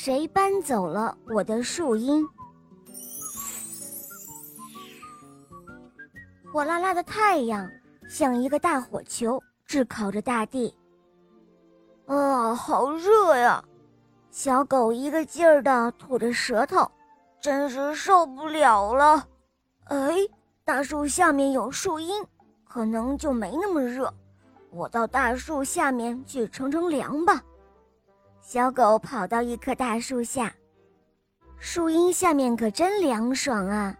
谁搬走了我的树荫？火辣辣的太阳像一个大火球，炙烤着大地。啊，好热呀！小狗一个劲儿的吐着舌头，真是受不了了。哎，大树下面有树荫，可能就没那么热。我到大树下面去乘乘凉吧。小狗跑到一棵大树下，树荫下面可真凉爽啊！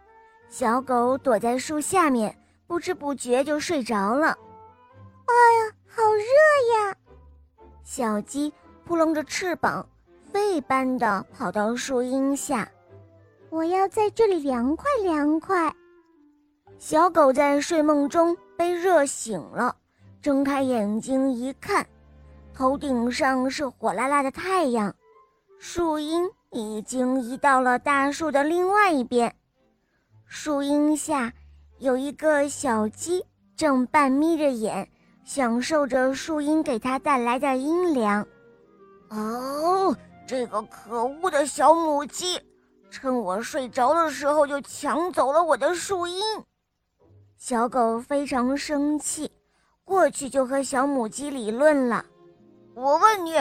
小狗躲在树下面，不知不觉就睡着了。哎呀，好热呀！小鸡扑棱着翅膀，飞般的跑到树荫下。我要在这里凉快凉快。小狗在睡梦中被热醒了。睁开眼睛一看，头顶上是火辣辣的太阳，树荫已经移到了大树的另外一边。树荫下有一个小鸡，正半眯着眼，享受着树荫给它带来的阴凉。哦，这个可恶的小母鸡，趁我睡着的时候就抢走了我的树荫。小狗非常生气。过去就和小母鸡理论了。我问你，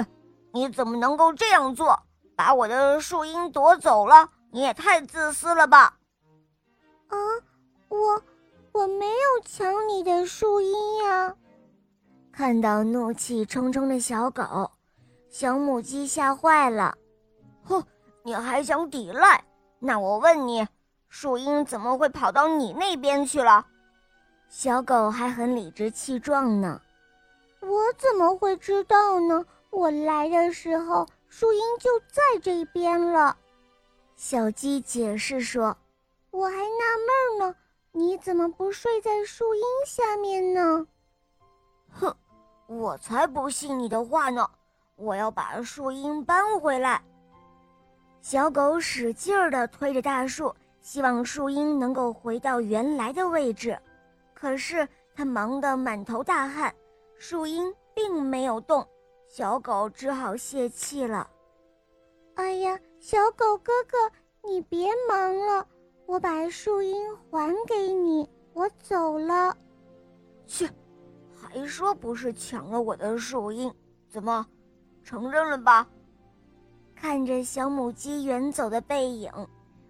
你怎么能够这样做，把我的树荫夺走了？你也太自私了吧！啊，我我没有抢你的树荫呀！看到怒气冲冲的小狗，小母鸡吓坏了。哼，你还想抵赖？那我问你，树荫怎么会跑到你那边去了？小狗还很理直气壮呢，我怎么会知道呢？我来的时候树荫就在这边了。小鸡解释说：“我还纳闷呢，你怎么不睡在树荫下面呢？”哼，我才不信你的话呢！我要把树荫搬回来。小狗使劲儿地推着大树，希望树荫能够回到原来的位置。可是它忙得满头大汗，树荫并没有动，小狗只好泄气了。哎呀，小狗哥哥，你别忙了，我把树荫还给你，我走了。去，还说不是抢了我的树荫，怎么，承认了吧？看着小母鸡远走的背影，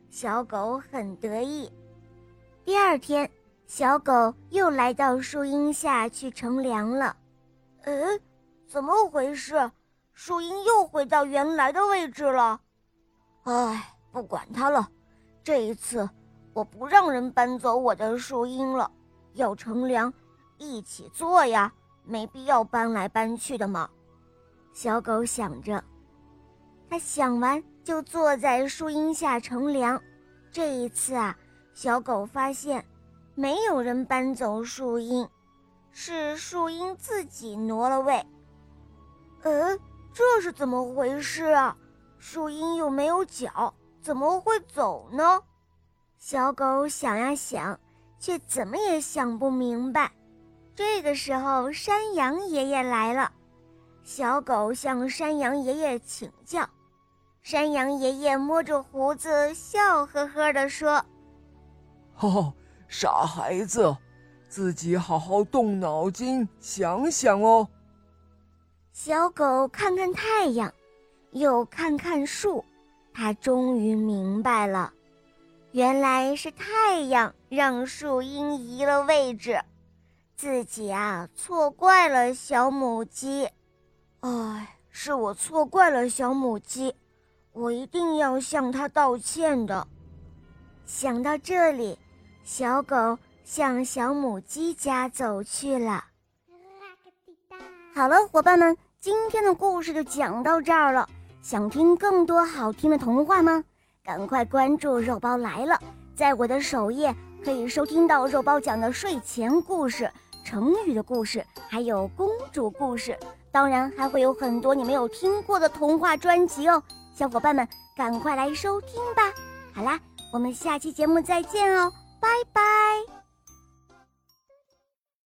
小狗很得意。第二天。小狗又来到树荫下去乘凉了，嗯，怎么回事？树荫又回到原来的位置了。哎，不管它了，这一次我不让人搬走我的树荫了。要乘凉，一起坐呀，没必要搬来搬去的嘛。小狗想着，它想完就坐在树荫下乘凉。这一次啊，小狗发现。没有人搬走树荫，是树荫自己挪了位。嗯，这是怎么回事啊？树荫又没有脚，怎么会走呢？小狗想呀想，却怎么也想不明白。这个时候，山羊爷爷来了，小狗向山羊爷爷请教。山羊爷爷摸着胡子，笑呵呵地说：“哦。”傻孩子，自己好好动脑筋想想哦。小狗看看太阳，又看看树，它终于明白了，原来是太阳让树荫移了位置，自己啊错怪了小母鸡。哎，是我错怪了小母鸡，我一定要向它道歉的。想到这里。小狗向小母鸡家走去了。好了，伙伴们，今天的故事就讲到这儿了。想听更多好听的童话吗？赶快关注“肉包来了”！在我的首页可以收听到肉包讲的睡前故事、成语的故事，还有公主故事。当然，还会有很多你没有听过的童话专辑哦。小伙伴们，赶快来收听吧！好啦，我们下期节目再见哦。拜拜。